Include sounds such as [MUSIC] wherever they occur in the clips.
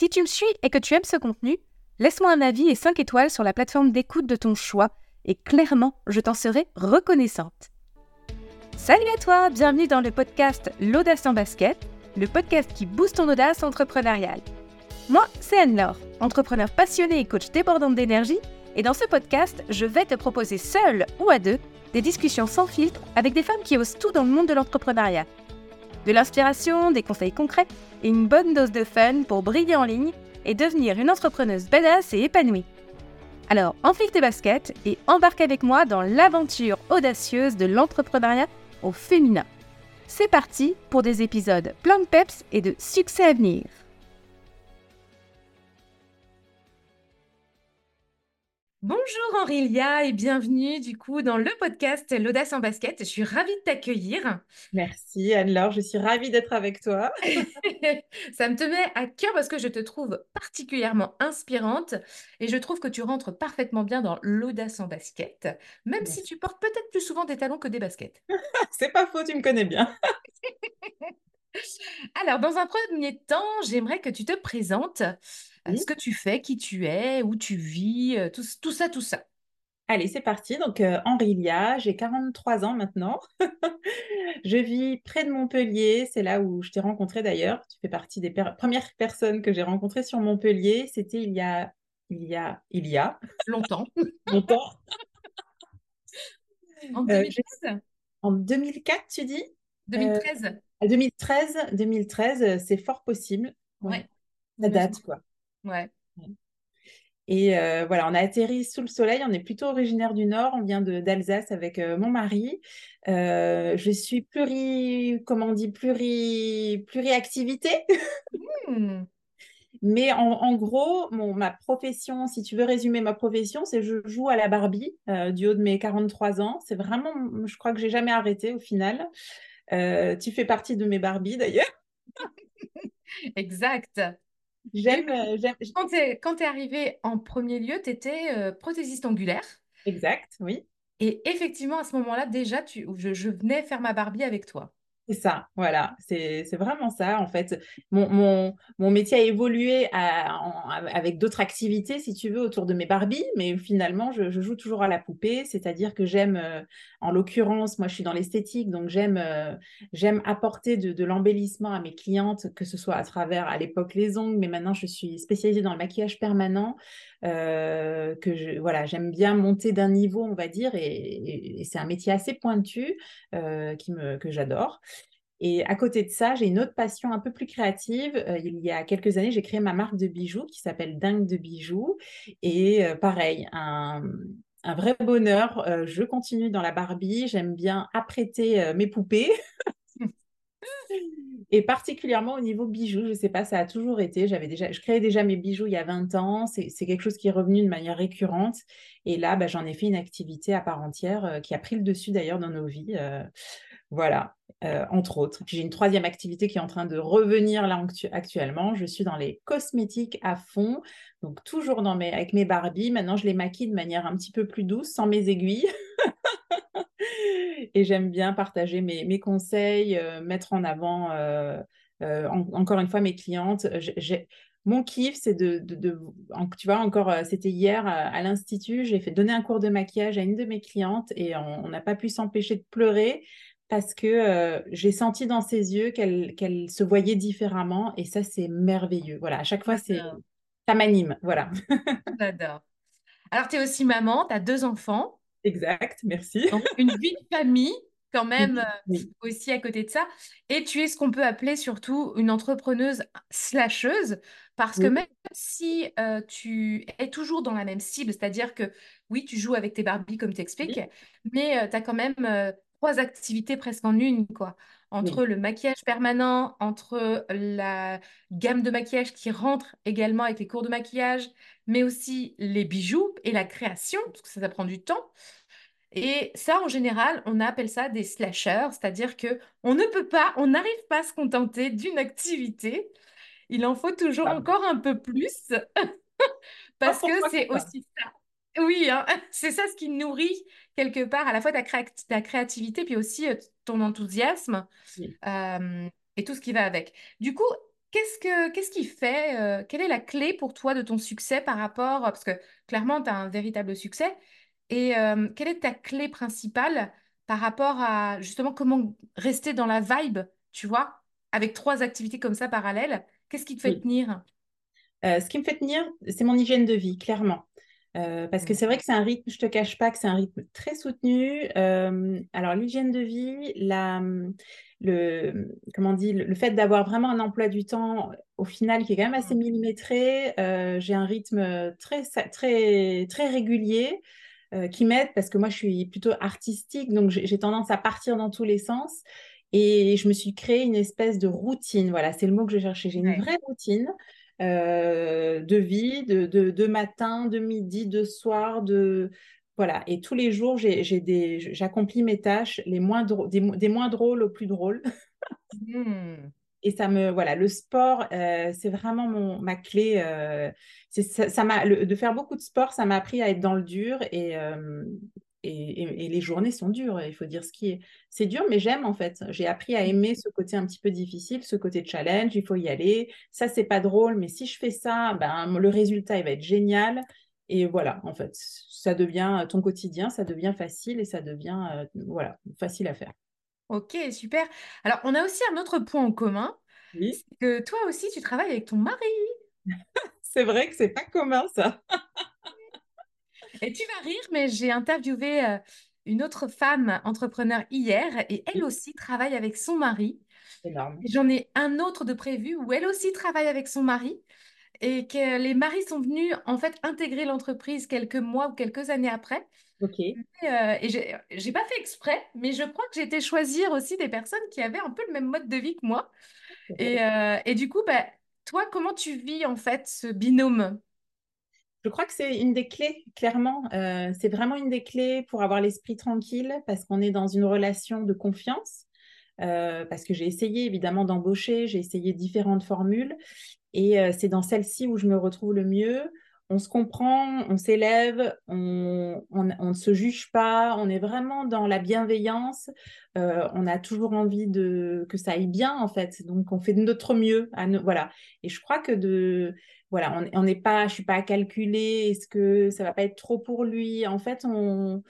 Si tu me suis et que tu aimes ce contenu, laisse-moi un avis et 5 étoiles sur la plateforme d'écoute de ton choix et clairement, je t'en serai reconnaissante. Salut à toi, bienvenue dans le podcast L'audace en basket, le podcast qui booste ton audace entrepreneuriale. Moi, c'est Anne-Laure, entrepreneur passionné et coach débordante d'énergie, et dans ce podcast, je vais te proposer seule ou à deux des discussions sans filtre avec des femmes qui osent tout dans le monde de l'entrepreneuriat. De l'inspiration, des conseils concrets une bonne dose de fun pour briller en ligne et devenir une entrepreneuse badass et épanouie. Alors, enfile tes baskets et embarque avec moi dans l'aventure audacieuse de l'entrepreneuriat au féminin. C'est parti pour des épisodes plein de peps et de succès à venir. Bonjour Henrilia et bienvenue du coup dans le podcast L'audace en basket. Je suis ravie de t'accueillir. Merci Anne-Laure, je suis ravie d'être avec toi. [LAUGHS] Ça me tenait à cœur parce que je te trouve particulièrement inspirante et je trouve que tu rentres parfaitement bien dans l'audace en basket, même si tu portes peut-être plus souvent des talons que des baskets. [LAUGHS] C'est pas faux, tu me connais bien. [LAUGHS] Alors, dans un premier temps, j'aimerais que tu te présentes ce que tu fais, qui tu es, où tu vis, euh, tout, tout ça, tout ça. Allez, c'est parti. Donc, euh, Henri Lia, j'ai 43 ans maintenant. [LAUGHS] je vis près de Montpellier. C'est là où je t'ai rencontré d'ailleurs. Tu fais partie des premières personnes que j'ai rencontrées sur Montpellier. C'était il y a, il y a, il y a longtemps. [LAUGHS] longtemps. en 2013 euh, En 2004, tu dis? 2013. 2013, 2013, c'est fort possible. Ouais. La date, quoi. Ouais. Et euh, voilà, on a atterri sous le soleil. On est plutôt originaire du Nord. On vient d'Alsace avec euh, mon mari. Euh, je suis pluri, comment on dit, pluri, pluriactivité. Mmh. [LAUGHS] Mais en, gros, ma profession, si tu veux résumer ma profession, c'est je joue à la Barbie du haut de mes 43 ans. C'est vraiment, je crois que j'ai jamais arrêté au final. tu fais partie de mes Barbies d'ailleurs. [LAUGHS] exact. J'aime. Quand tu es, arrivé en premier lieu, tu étais euh, prothésiste angulaire. Exact, oui. Et effectivement, à ce moment-là, déjà, tu, je venais faire ma Barbie avec toi. C'est ça, voilà, c'est vraiment ça. En fait, mon, métier a évolué avec d'autres activités, si tu veux, autour de mes Barbies, mais finalement, je, joue toujours à la poupée, c'est-à-dire que j'aime, euh, en l'occurrence, moi, je suis dans l'esthétique, donc j'aime euh, apporter de l'embellissement à mes clientes, que ce soit à travers, à l'époque, les ongles, mais maintenant, je suis spécialisée dans le maquillage permanent. Euh, que voilà, j'aime bien monter d'un niveau, on va dire, et, c'est un métier assez pointu euh, qui me, que j'adore. Et à côté de ça, j'ai une autre passion un peu plus créative. Euh, il y a quelques années, j'ai créé ma marque de bijoux qui s'appelle Dingue de bijoux. Et pareil, un, un, vrai bonheur. je continue dans la Barbie. J'aime bien apprêter mes poupées. [LAUGHS] Et particulièrement au niveau bijoux, je ne sais pas, ça a toujours été. J'avais déjà, je créais déjà mes bijoux il y a 20 ans. C'est quelque chose qui est revenu de manière récurrente. Et là, bah, j'en ai fait une activité à part entière euh, qui a pris le dessus d'ailleurs dans nos vies. Euh, voilà, euh, entre autres. J'ai une troisième activité qui est en train de revenir là actuellement. Je suis dans les cosmétiques à fond. Donc toujours avec mes Barbies. Maintenant, je les maquille de manière un petit peu plus douce, sans mes aiguilles. [LAUGHS] et j'aime bien partager mes, conseils, euh, mettre en avant, euh, euh, encore une fois, mes clientes. mon kiff, c'est de, tu vois, encore, c'était hier à, l'Institut, j'ai fait donner un cours de maquillage à une de mes clientes et on n'a pas pu s'empêcher de pleurer parce que j'ai senti dans ses yeux qu'elle se voyait différemment et ça, c'est merveilleux. Voilà, à chaque fois, c'est ça m'anime. Voilà. [LAUGHS] J'adore. Alors, tu es aussi maman, tu as deux enfants. Exact, merci. Donc, une vie de famille quand même euh, aussi à côté de ça. Et tu es ce qu'on peut appeler surtout une entrepreneuse slasheuse, parce que même si euh, tu es toujours dans la même cible, c'est-à-dire que oui, tu joues avec tes Barbies comme tu expliques, mais euh, tu as quand même trois activités presque en une, quoi. Entre le maquillage permanent, entre la gamme de maquillage qui rentre également avec les cours de maquillage, mais aussi les bijoux et la création, parce que ça, ça prend du temps. Et ça, en général, on appelle ça des slashers, c'est-à-dire que on ne peut pas, on n'arrive pas à se contenter d'une activité. Il en faut toujours encore un peu plus, [LAUGHS] parce que c'est aussi ça. Oui, hein, [LAUGHS] c'est ça ce qui nourrit quelque part à la fois ta, ta créativité, puis aussi ton enthousiasme euh, et tout ce qui va avec. Du coup, qu'est-ce que, qu'est-ce qui fait, euh, quelle est la clé pour toi de ton succès par rapport, parce que clairement, tu as un véritable succès, et euh, quelle est ta clé principale par rapport à justement comment rester dans la vibe, tu vois, avec trois activités comme ça parallèles, qu'est-ce qui te fait Oui. tenir? Euh, ce qui me fait tenir, c'est mon hygiène de vie, clairement. Euh, parce que c'est vrai que c'est un rythme, je te cache pas que c'est un rythme très soutenu. Euh, alors l'hygiène de vie, la, le, comment on dit, le, le fait d'avoir vraiment un emploi du temps au final qui est quand même assez millimétré. euh, j'ai un rythme très, très, très régulier qui m'aide parce que moi je suis plutôt artistique, donc j'ai j'ai tendance à partir dans tous les sens. Et je me suis créé une espèce de routine. Voilà, c'est le mot que je cherchais. J'ai une Ouais. vraie routine euh, de vie, de, de, de matin, de midi, de soir, de voilà. Et tous les jours, j'ai, j'ai des, j'accomplis mes tâches, les moins des, mo- des moins drôles aux plus drôles. Hmm. [LAUGHS] Et ça me, voilà, le sport, euh, c'est vraiment mon, ma clé. euh, c'est, ça, ça m'a, le- de faire beaucoup de sport, ça m'a appris à être dans le dur et, et, et- et les journées sont dures, il faut dire ce qui est. C'est dur, mais j'aime en fait. J'ai appris à aimer ce côté un petit peu difficile, ce côté challenge, il faut y aller. Ça, c'est pas drôle, mais si je fais ça, ben, le résultat, il va être génial. Et voilà, en fait, ça devient ton quotidien, ça devient facile et ça devient, euh, voilà, facile à faire. Ok, super. Alors, on a aussi un autre point en commun, Oui, c'est que toi aussi, tu travailles avec ton mari. [LAUGHS] c'est vrai que c'est pas commun ça. [LAUGHS] Et tu vas rire, mais j'ai interviewé euh, une autre femme entrepreneur hier et elle Oui, aussi travaille avec son mari. énorme. J'en ai un autre de prévu où elle aussi travaille avec son mari et que les maris sont venus en fait intégrer l'entreprise quelques mois ou quelques années après. Ok. Et, euh, et j'ai j'ai pas fait exprès, mais je crois que j'ai été choisir aussi des personnes qui avaient un peu le même mode de vie que moi. Et, euh, et du coup, bah, toi, comment tu vis en fait ce binôme? Je crois que c'est une des clés, clairement. Euh, c'est vraiment une des clés pour avoir l'esprit tranquille parce qu'on est dans une relation de confiance. Euh, parce que j'ai essayé évidemment d'embaucher, j'ai essayé différentes formules et euh, c'est dans celle-ci où je me retrouve le mieux. On se comprend, on s'élève, on, ne se juge pas, on est vraiment dans la bienveillance. On a toujours envie de que ça aille bien en fait, donc on fait de notre mieux. Voilà. Et je crois que de voilà, on n'est pas, je suis pas à calculer. Est-ce que ça va pas être trop pour lui? En fait, on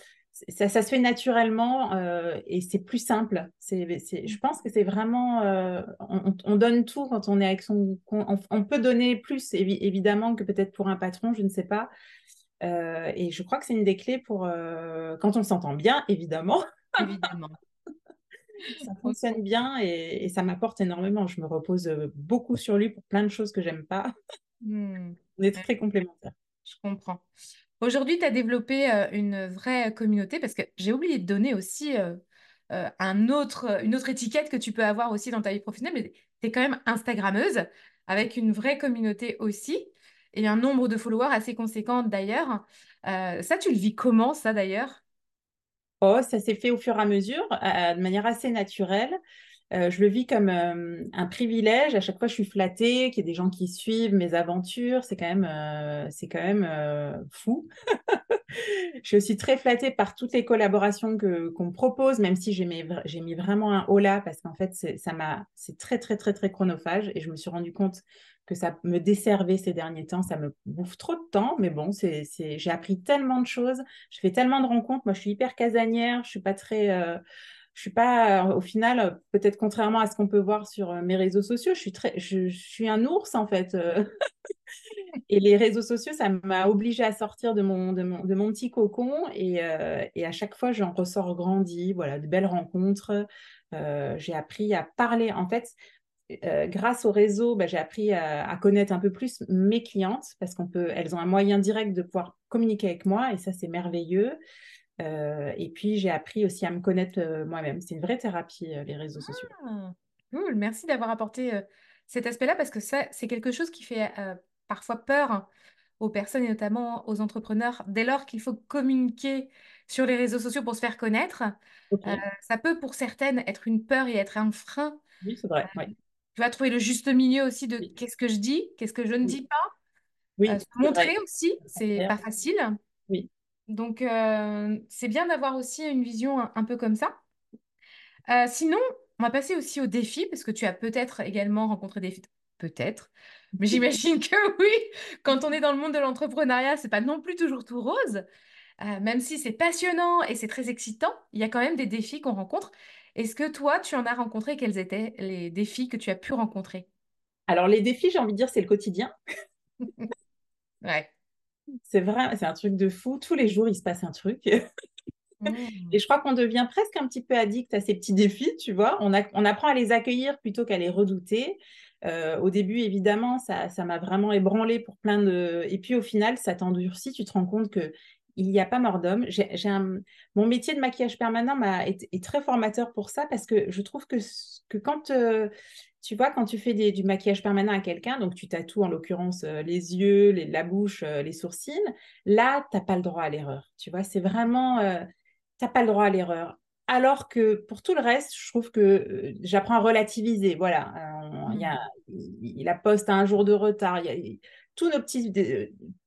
ça, ça se fait naturellement euh, et c'est plus simple. C'est, c'est- je pense que c'est vraiment, euh, on, on donne tout quand on est avec son, on, on peut donner plus évi- évidemment que peut-être pour un patron, je ne sais pas. Euh, et je crois que c'est une des clés pour quand on s'entend bien, évidemment, Évidemment. [LAUGHS] ça fonctionne bien et, et ça m'apporte énormément. Je me repose beaucoup sur lui pour plein de choses que j'aime pas. Hmm. On est très complémentaires. je comprends. Aujourd'hui, tu as développé euh, une vraie communauté parce que j'ai oublié de donner aussi euh, euh, un autre, une autre étiquette que tu peux avoir aussi dans ta vie professionnelle, mais tu es quand même Instagrammeuse avec une vraie communauté aussi et un nombre de followers assez conséquent d'ailleurs. Ça, tu le vis comment, ça d'ailleurs? Oh, ça s'est fait au fur et à mesure, de manière assez naturelle. Euh, je le vis comme euh, un privilège. À chaque fois, je suis flattée qu'il y ait des gens qui suivent mes aventures. C'est quand même, euh, c'est quand même fou. [LAUGHS] Je suis aussi très flattée par toutes les collaborations que, qu'on me propose, même si j'ai mis, j'ai mis vraiment un haut là, parce qu'en fait, c'est, ça m'a, c'est très, très, très, très chronophage. Et je me suis rendu compte que ça me desservait ces derniers temps. Ça me bouffe trop de temps, mais bon, c'est, c'est, j'ai appris tellement de choses. Je fais tellement de rencontres. Moi, je suis hyper casanière. Je suis pas très. Je suis pas, euh, au final, peut-être contrairement à ce qu'on peut voir sur euh, mes réseaux sociaux, je suis très, je, je suis un ours en fait. euh. [LAUGHS] Et les réseaux sociaux, ça m'a obligée à sortir de mon, de mon, de mon petit cocon. Et, euh, et à chaque fois, j'en ressors grandi. Voilà, de belles rencontres. Euh, j'ai appris à parler. En fait, euh, grâce au réseau, bah, j'ai appris à, à connaître un peu plus mes clientes parce qu'on peut, elles ont un moyen direct de pouvoir communiquer avec moi. Et ça, c'est merveilleux. Euh, et puis, j'ai appris aussi à me connaître euh, moi-même. C'est une vraie thérapie, euh, les réseaux sociaux. Ah, cool, merci d'avoir apporté cet aspect-là parce que ça, c'est quelque chose qui fait parfois peur aux personnes et notamment aux entrepreneurs dès lors qu'il faut communiquer sur les réseaux sociaux pour se faire connaître. Ça peut pour certaines être une peur et être un frein. oui, c'est vrai. Tu vas trouver le juste milieu aussi de oui, qu'est-ce que je dis, qu'est-ce que je ne oui, dis pas. Oui, se c'est vrai. montrer aussi, c'est pas facile. Oui. Donc, euh, c'est bien d'avoir aussi une vision un, un peu comme ça. Euh, sinon, on va passer aussi aux défis, parce que tu as peut-être également rencontré des, peut-être. Mais [LAUGHS] j'imagine que [LAUGHS] oui, quand on est dans le monde de l'entrepreneuriat, c'est pas non plus toujours tout rose. Euh, même si c'est passionnant et c'est très excitant, il y a quand même des défis qu'on rencontre. Est-ce que toi, tu en as rencontré? Quels étaient les défis que tu as pu rencontrer? Alors, les défis, j'ai envie de dire, c'est le quotidien. [LAUGHS] ouais. C'est vrai, c'est un truc de fou. Tous les jours, il se passe un truc. Mmh. [LAUGHS] Et je crois qu'on devient presque un petit peu addict à ces petits défis, tu vois. On, on apprend à les accueillir plutôt qu'à les redouter. Euh, au début, évidemment, ça, ça m'a vraiment ébranlé pour plein de. Et puis au final, ça t'endurcit. Tu te rends compte que il n'y a pas mort d'homme. Mon métier de maquillage permanent est, est, très formateur pour ça parce que je trouve que, que quand euh, tu vois, quand tu fais du maquillage permanent à quelqu'un, donc tu tatoues en l'occurrence euh, les yeux, la bouche, les sourcils, là, tu n'as pas le droit à l'erreur. Tu vois, c'est vraiment, tu n'as pas le droit à l'erreur. Alors que pour tout le reste, je trouve que euh, j'apprends à relativiser. Voilà, euh, il, y a, mmh. la poste à un jour de retard. Y a, tous nos petits,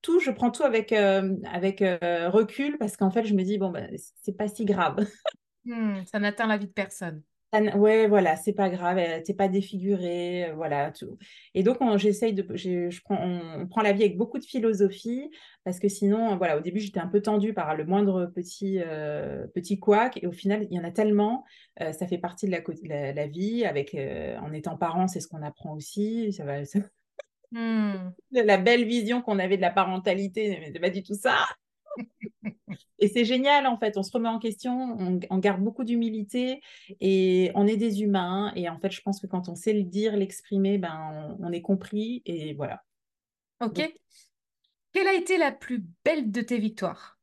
tout, je prends tout avec, euh, avec recul parce qu'en fait, je me dis, bon, ben, c'est pas si grave. [LAUGHS] Mmh, ça n'atteint la vie de personne. Ouais, voilà, c'est pas grave, t'es pas défiguré, euh, voilà, tout. Et donc, on, j'essaye de, je prends, on, prend la vie avec beaucoup de philosophie, parce que sinon, voilà, au début, j'étais un peu tendue par le moindre petit, euh, petit couac, et au final, il y en a tellement, euh, ça fait partie de la, la, vie, avec, en étant parent, c'est ce qu'on apprend aussi, ça va, mmh. la belle vision qu'on avait de la parentalité, mais c'est pas du tout ça. et c'est génial, en fait. On se remet en question, on, garde beaucoup d'humilité et on est des humains. Et en fait, je pense que quand on sait le dire, l'exprimer, ben, on, est compris et voilà. Ok. Quelle a été la plus belle de tes victoires?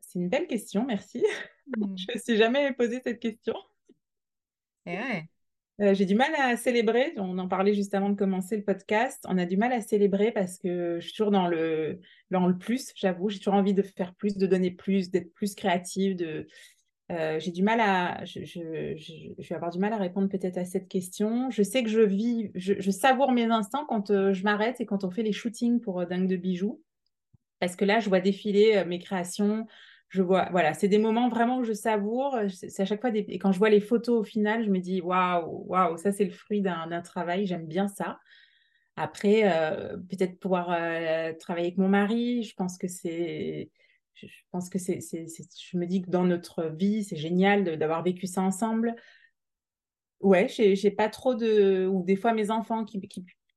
C'est une belle question, merci. Hmm. [LAUGHS] je ne me suis jamais posé cette question. Et eh ouais. Euh, j'ai du mal à célébrer. On en parlait juste avant de commencer le podcast. On a du mal à célébrer parce que je suis toujours dans le, dans le plus, j'avoue. J'ai toujours envie de faire plus, de donner plus, d'être plus créative. De... Euh, j'ai du mal à. Je, vais avoir du mal à répondre peut-être à cette question. Je sais que je vis, je, savoure mes instants quand euh, je m'arrête et quand on fait les shootings pour Dingue de bijoux. Parce que là, je vois défiler mes créations je vois, voilà, c'est des moments vraiment que je savoure. C'est à chaque fois des... Et quand je vois les photos au final, je me dis waouh, waouh, ça c'est le fruit d'un travail. J'aime bien ça. Après, euh, peut-être pouvoir euh, travailler avec mon mari, je pense que c'est. Je pense que c'est. Je me dis que dans notre vie, c'est génial d'avoir vécu ça ensemble. Ouais, j'ai pas trop de. Ou des fois, mes enfants qui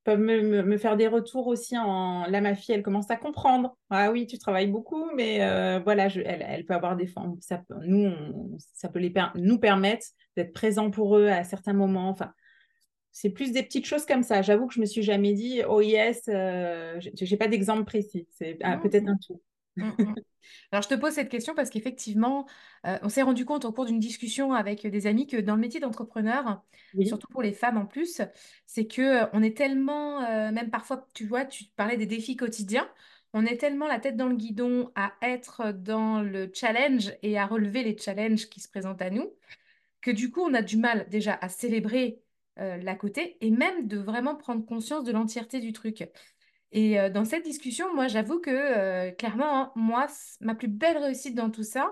peuvent me, faire des retours aussi. En... Là, ma fille, elle commence à comprendre. Ah oui, tu travailles beaucoup, mais euh, voilà, je, elle, peut avoir des formes. Ça, nous, ça peut les nous permettre d'être présents pour eux à certains moments. Enfin, c'est plus des petites choses comme ça. J'avoue que je me suis jamais dit, oh yes, euh, j'ai pas d'exemple précis. C'est ah, peut-être un tout. Mmh, mmh. Alors, je te pose cette question parce qu'effectivement, euh, on s'est rendu compte au cours d'une discussion avec des amis que dans le métier d'entrepreneur, surtout pour les femmes en plus, c'est que euh, on est tellement, euh, même parfois, tu vois, tu parlais des défis quotidiens, on est tellement la tête dans le guidon à être dans le challenge et à relever les challenges qui se présentent à nous, que du coup, on a du mal déjà à célébrer la côté et même de vraiment prendre conscience de l'entièreté du truc. Et euh, dans cette discussion, moi, j'avoue que euh, clairement, hein, moi, ma plus belle réussite dans tout ça,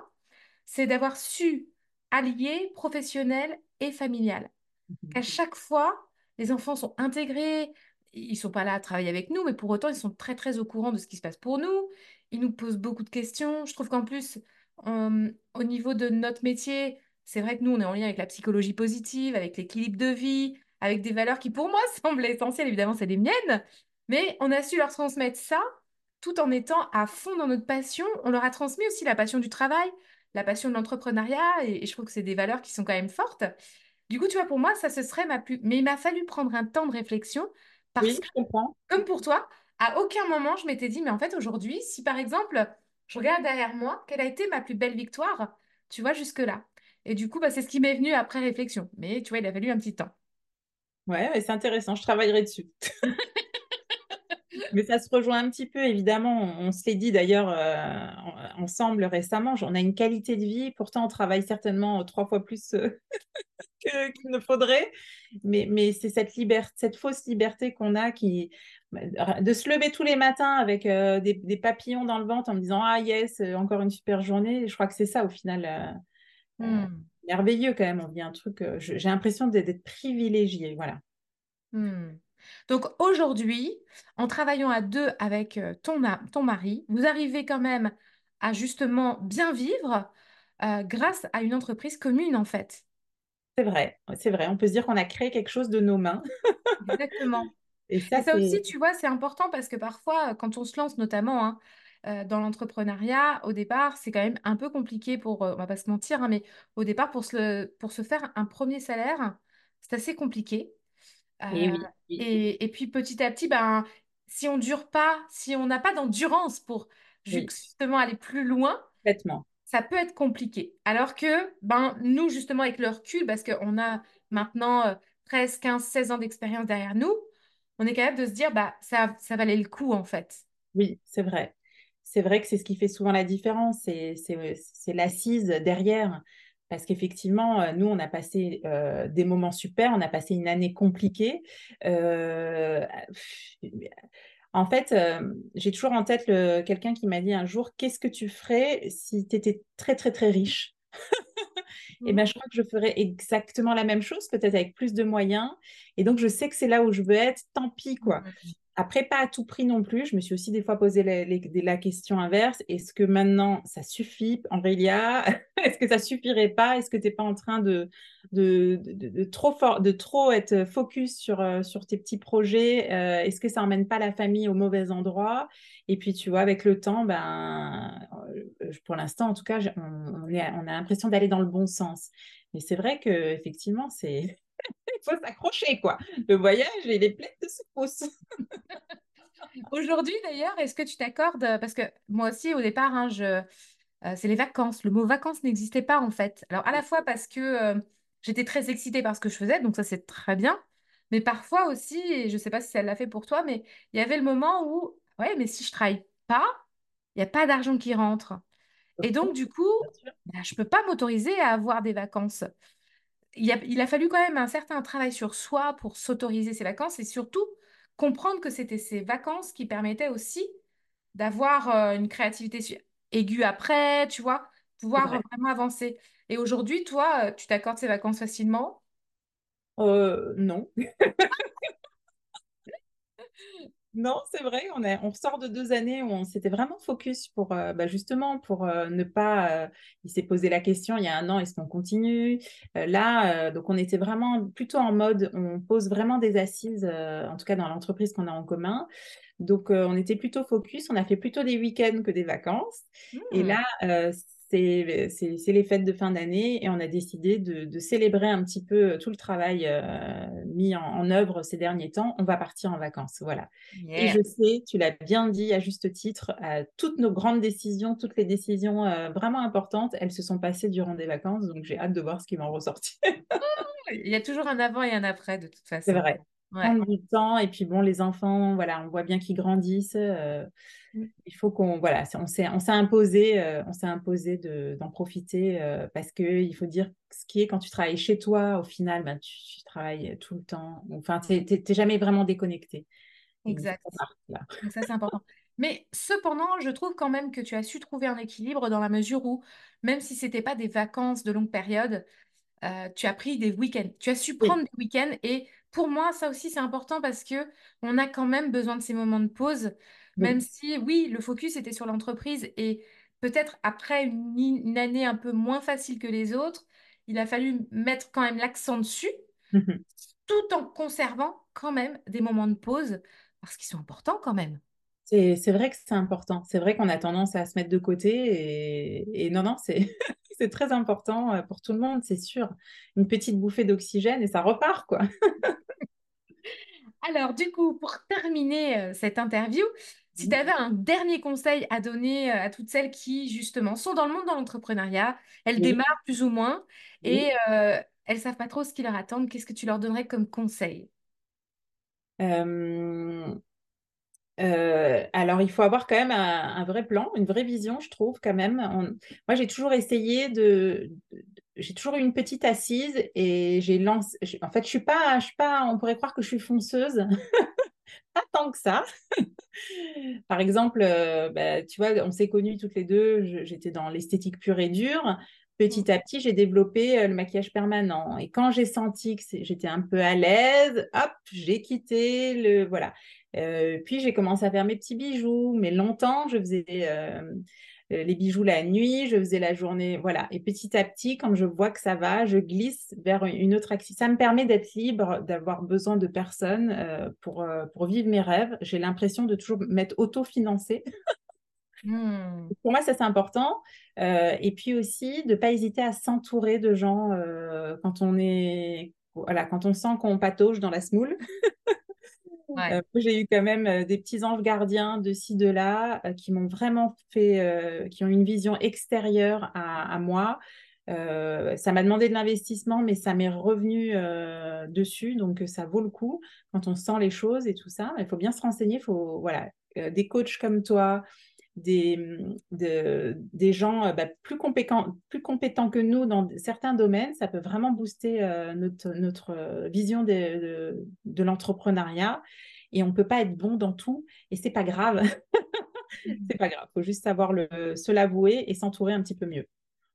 c'est d'avoir su allier professionnel et familial. Mmh Qu'à chaque fois, les enfants sont intégrés, ils sont pas là à travailler avec nous, mais pour autant, ils sont très, très au courant de ce qui se passe pour nous. Ils nous posent beaucoup de questions. Je trouve qu'en plus, au niveau de notre métier, c'est vrai que nous, on est en lien avec la psychologie positive, avec l'équilibre de vie, avec des valeurs qui, pour moi, [LAUGHS] semblent essentielles. Évidemment, c'est les miennes, mais on a su leur transmettre ça tout en étant à fond dans notre passion. On leur a transmis aussi la passion du travail, la passion de l'entrepreneuriat, et, je trouve que c'est des valeurs qui sont quand même fortes. Du coup, tu vois, pour moi, ça, ce serait ma plus... Mais il m'a fallu prendre un temps de réflexion parce oui, je comprends. comme pour toi, à aucun moment, je m'étais dit, mais en fait, aujourd'hui, si par exemple, je regarde derrière moi, quelle a été ma plus belle victoire, tu vois, jusque-là? Et du coup, bah, c'est ce qui m'est venu après réflexion. Mais tu vois, il a fallu un petit temps. Ouais, c'est intéressant, je travaillerai dessus. [LAUGHS] Mais ça se rejoint un petit peu, évidemment. On, se l'est dit d'ailleurs euh, ensemble récemment. On a une qualité de vie, pourtant on travaille certainement trois fois plus euh, [LAUGHS] qu'il ne faudrait. Mais, mais c'est cette, liberté, cette fausse liberté qu'on a qui, de se lever tous les matins avec euh, des, papillons dans le ventre en me disant Ah yes, encore une super journée. Je crois que c'est ça au final. Hmm. merveilleux quand même. On vit un truc. J'ai l'impression d'être privilégié. Voilà. Hmm. Donc aujourd'hui, en travaillant à deux avec euh, ton, mari, vous arrivez quand même à justement bien vivre euh, grâce à une entreprise commune en fait. C'est vrai, c'est vrai. On peut se dire qu'on a créé quelque chose de nos mains. Exactement. Et [LAUGHS] Et ça, aussi, tu vois, c'est important parce que parfois, quand on se lance notamment hein, euh, dans l'entrepreneuriat, au départ, c'est quand même un peu compliqué pour, on va pas se mentir, hein, mais au départ, pour se, le- pour se faire un premier salaire, c'est assez compliqué. Et Euh, oui, oui, et, et puis petit à petit, ben, si on dure pas, si on n'a pas d'endurance pour oui, justement aller plus loin, ça peut être compliqué. Alors que ben, nous, justement, avec le recul, parce qu'on a maintenant euh, 13, 15, 16 ans d'expérience derrière nous, on est capable de se dire, bah, ça, ça valait le coup, en fait. Oui, c'est vrai. C'est vrai que c'est ce qui fait souvent la différence, c'est l'assise derrière. Parce qu'effectivement, euh, nous, on a passé euh, des moments super, on a passé une année compliquée. Euh, en fait, euh, j'ai toujours en tête quelqu'un qui m'a dit un jour, qu'est-ce que tu ferais si tu étais très, très, très riche? Eh Mhm. ben, je crois que je ferais exactement la même chose, peut-être avec plus de moyens. Et donc, je sais que c'est là où je veux être, tant pis, quoi. Après, pas à tout prix non plus. Je me suis aussi des fois posé la, question inverse. Est-ce que maintenant, ça suffit, Aurélia? [LAUGHS] Est-ce que ça suffirait pas? Est-ce que tu n'es pas en train de, de, de, de- trop fort, de trop être focus sur, euh, sur tes petits projets? Euh, est-ce que ça emmène pas la famille au mauvais endroit? Et puis, tu vois, avec le temps, ben, euh, pour l'instant, en tout cas, on, on a l'impression d'aller dans le bon sens. Mais c'est vrai que effectivement, c'est il faut s'accrocher, quoi. Le voyage, il est plein de secousses. [LAUGHS] Aujourd'hui, d'ailleurs, est-ce que tu t'accordes, parce que moi aussi, au départ, hein, je, euh, c'est les vacances. Le mot vacances n'existait pas, en fait. Alors, à la fois parce que euh, j'étais très excitée par ce que je faisais, donc ça, c'est très bien. Mais parfois aussi, et je ne sais pas si ça l'a fait pour toi, mais il y avait le moment où, ouais, mais si je travaille pas, il n'y a pas d'argent qui rentre. Et donc, du coup, bah, je ne peux pas m'autoriser à avoir des vacances. Il a, il a fallu quand même un certain travail sur soi pour s'autoriser ces vacances et surtout comprendre que c'était ces vacances qui permettaient aussi d'avoir euh, une créativité aiguë après, tu vois, pouvoir vrai. vraiment avancer. Et aujourd'hui, toi, euh, tu t'accordes ces vacances facilement? Euh, non. [LAUGHS] Non, c'est vrai, on est, on sort de deux années où on s'était vraiment focus pour euh, bah, justement pour euh, ne pas. euh, il s'est posé la question il y a un an, est-ce qu'on continue? Là, donc on était vraiment plutôt en mode, on pose vraiment des assises, en tout cas dans l'entreprise qu'on a en commun. Donc on était plutôt focus, on a fait plutôt des week-ends que des vacances. Et Hmm, là, c'est c'est- c'est les fêtes de fin d'année et on a décidé de, de célébrer un petit peu tout le travail euh, mis en, en œuvre ces derniers temps. On va partir en vacances, voilà. Et je sais, tu l'as bien dit à juste titre, euh, toutes nos grandes décisions, toutes les décisions euh, vraiment importantes, elles se sont passées durant des vacances, donc j'ai hâte de voir ce qui va en ressortir. Il y a toujours un avant et un après, de toute C'est façon. vrai. Prendre du temps, et puis bon, les enfants, voilà, on voit bien qu'ils grandissent. euh, il faut qu'on, voilà, on s'est, on s'est imposé, euh, on s'est imposé de, d'en profiter euh, parce que il faut dire ce qui est quand tu travailles chez toi, au final, ben, tu, tu travailles tout le temps. Enfin, t'es, t'es- t'es jamais vraiment déconnecté. Exact. là. Ça, c'est important. Mais cependant, je trouve quand même que tu as su trouver un équilibre dans la mesure où, même si c'était pas des vacances de longue période, euh, tu as pris des week-ends. Tu as su Oui. prendre des week-ends et pour moi, ça aussi, c'est important parce que on a quand même besoin de ces moments de pause, même Oui. si, oui, le focus était sur l'entreprise et peut-être après une, une année un peu moins facile que les autres, il a fallu mettre quand même l'accent dessus, tout en conservant quand même des moments de pause parce qu'ils sont importants quand même. C'est, vrai que c'est important. C'est vrai qu'on a tendance à se mettre de côté et, et non, non, c'est, [LAUGHS] c'est très important euh, pour tout le monde, c'est sûr. Une petite bouffée d'oxygène et ça repart, quoi. [LAUGHS] Alors, du coup, pour terminer euh, cette interview, si tu avais un dernier conseil à donner euh, à toutes celles qui, justement, sont dans le monde de l'entrepreneuriat, elles Oui, démarrent plus ou moins et euh, elles savent pas trop ce qui leur attend, qu'est-ce que tu leur donnerais comme conseil? Euh, euh, alors, il faut avoir quand même un, un vrai plan, une vraie vision, je trouve, quand même. On- Moi, j'ai toujours essayé de... de- J'ai toujours eu une petite assise et j'ai lancé... En fait, je suis pas, je suis pas... On pourrait croire que je suis fonceuse. [LAUGHS] Pas tant que ça. [LAUGHS] Par exemple, euh, bah, tu vois, on s'est connus toutes les deux. J'étais dans l'esthétique pure et dure. petit à petit, j'ai développé euh, le maquillage permanent. Et quand j'ai senti que j'étais un peu à l'aise, hop, j'ai quitté le. Voilà. Euh, puis j'ai commencé à faire mes petits bijoux, mais longtemps, je faisais les bijoux la nuit, je faisais la journée, voilà. Et petit à petit, quand je vois que ça va, je glisse vers une autre activité. Ça me permet d'être libre, d'avoir besoin de personne pour, pour vivre mes rêves. J'ai l'impression de toujours m'être autofinancée. [LAUGHS] Mmh. Pour moi, ça c'est important. Euh, et puis aussi, de ne pas hésiter à s'entourer de gens euh, quand on est, voilà, quand on sent qu'on patauge dans la smoule. [LAUGHS] Euh, j'ai eu quand même des petits anges gardiens de ci, de là, qui m'ont vraiment fait, qui ont une vision extérieure à, moi. ça m'a demandé de l'investissement, mais ça m'est revenu dessus, donc ça vaut le coup quand on sent les choses et tout ça. Il faut bien se renseigner, il faut voilà, des coachs comme toi, des, des gens euh, bah, plus, compétents, plus compétents que nous dans certains domaines, ça peut vraiment booster euh, notre, notre euh, vision de, de, l'entrepreneuriat. Et on ne peut pas être bon dans tout, et c'est pas grave. [LAUGHS] c'est pas grave, il faut juste savoir le, se l'avouer et s'entourer un petit peu mieux.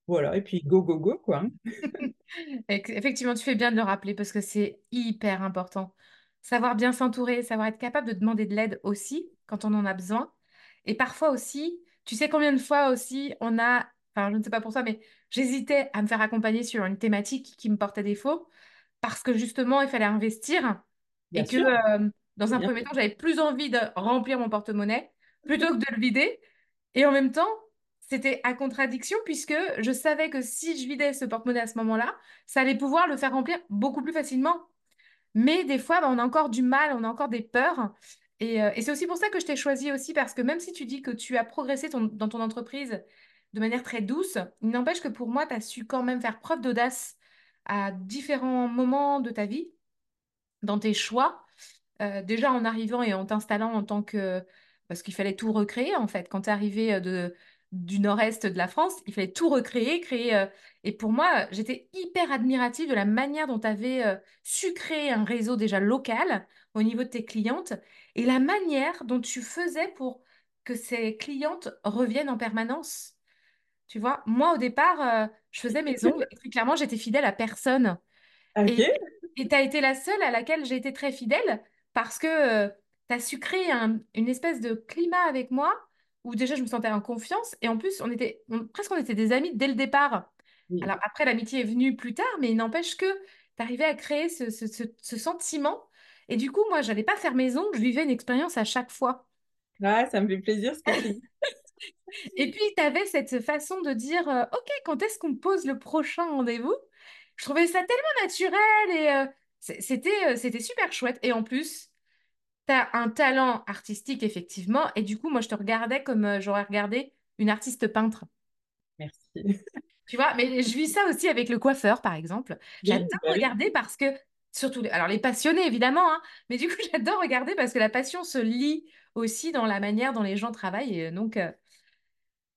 Voilà, et puis go, go, go, quoi. [LAUGHS] Effectivement, tu fais bien de le rappeler parce que c'est hyper important. Savoir bien s'entourer, savoir être capable de demander de l'aide aussi quand on en a besoin et parfois aussi, tu sais combien de fois aussi on a, enfin je ne sais pas pour ça, mais j'hésitais à me faire accompagner sur une thématique qui me portait défaut parce que justement il fallait investir et que euh, dans un premier temps j'avais plus envie de remplir mon porte-monnaie plutôt que de le vider. Et en même temps, c'était à contradiction puisque je savais que si je vidais ce porte-monnaie à ce moment-là, ça allait pouvoir le faire remplir beaucoup plus facilement. Mais des fois, bah, on a encore du mal, on a encore des peurs. Euh, et, c'est aussi pour ça que je t'ai choisi aussi, parce que même si tu dis que tu as progressé dans ton entreprise de manière très douce, il n'empêche que pour moi, tu as su quand même faire preuve d'audace à différents moments de ta vie, dans tes choix. Euh, déjà en arrivant et en t'installant en tant que... Parce qu'il fallait tout recréer, en fait. Quand tu es arrivé euh, de, du nord-est de la France, il fallait tout recréer, créer. et pour moi, j'étais hyper admirative de la manière dont tu avais su créer un réseau déjà local au niveau de tes clientes et la manière dont tu faisais pour que ces clientes reviennent en permanence. Tu vois, moi au départ, euh, je faisais mes ongles et très clairement, j'étais fidèle à personne. Et tu as été la seule à laquelle j'ai été très fidèle parce que euh, tu as su créer une espèce de climat avec moi où déjà je me sentais en confiance et en plus, on était presque on était des amis dès le départ. Alors après, l'amitié est venue plus tard, mais il n'empêche que tu arrivais à créer ce, ce sentiment et du coup, moi, je n'allais pas faire maison, je vivais une expérience à chaque fois. Ouais, ça me fait plaisir ce que tu dis. [LAUGHS] et puis, tu avais cette façon de dire euh, Ok, quand est-ce qu'on pose le prochain rendez-vous? Je trouvais ça tellement naturel et euh, c'était, euh, c'était super chouette. Et en plus, tu as un talent artistique, effectivement. Et du coup, moi, je te regardais comme j'aurais regardé une artiste peintre. Merci. Tu vois, mais je vis ça aussi avec le coiffeur, par exemple. J'adore bah regarder parce que Surtout, alors les passionnés évidemment, hein, mais du coup [LAUGHS] j'adore regarder parce que la passion se lit aussi dans la manière dont les gens travaillent. Et donc, euh,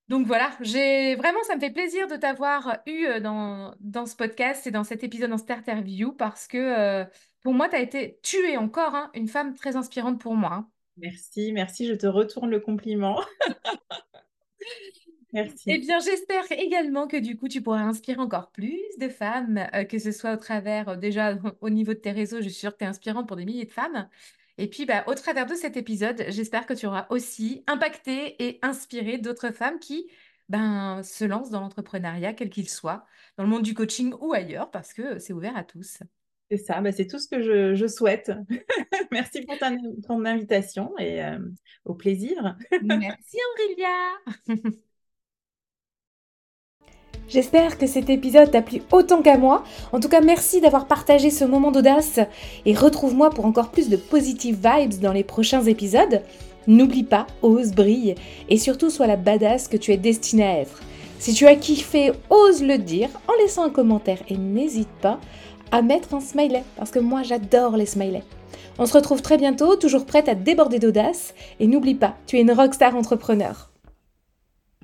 donc voilà, j'ai vraiment, ça me fait plaisir de t'avoir eu euh, dans, dans ce podcast et dans cet épisode en Starter View parce que euh, pour moi, tu as été, tu es encore hein, une femme très inspirante pour moi. Hein. Merci, merci, je te retourne le compliment. [LAUGHS] Merci. Eh bien, j'espère également que du coup, tu pourras inspirer encore plus de femmes, euh, que ce soit au travers, euh, déjà [LAUGHS] au niveau de tes réseaux, je suis sûre que tu es inspirante pour des milliers de femmes. Et puis, bah, au travers de cet épisode, j'espère que tu auras aussi impacté et inspiré d'autres femmes qui ben, se lancent dans l'entrepreneuriat, quel qu'il soit, dans le monde du coaching ou ailleurs, parce que c'est ouvert à tous. C'est ça, bah, c'est tout ce que je, souhaite. [LAUGHS] Merci pour ton invitation et euh, au plaisir. Merci Aurélia. [LAUGHS] J'espère que cet épisode t'a plu autant qu'à moi. En tout cas, merci d'avoir partagé ce moment d'audace et retrouve-moi pour encore plus de positive vibes dans les prochains épisodes. N'oublie pas, ose, brille et surtout sois la badass que tu es destinée à être. Si tu as kiffé, ose le dire en laissant un commentaire et n'hésite pas à mettre un smiley parce que moi j'adore les smileys. On se retrouve très bientôt, toujours prête à déborder d'audace et n'oublie pas, tu es une rockstar entrepreneur.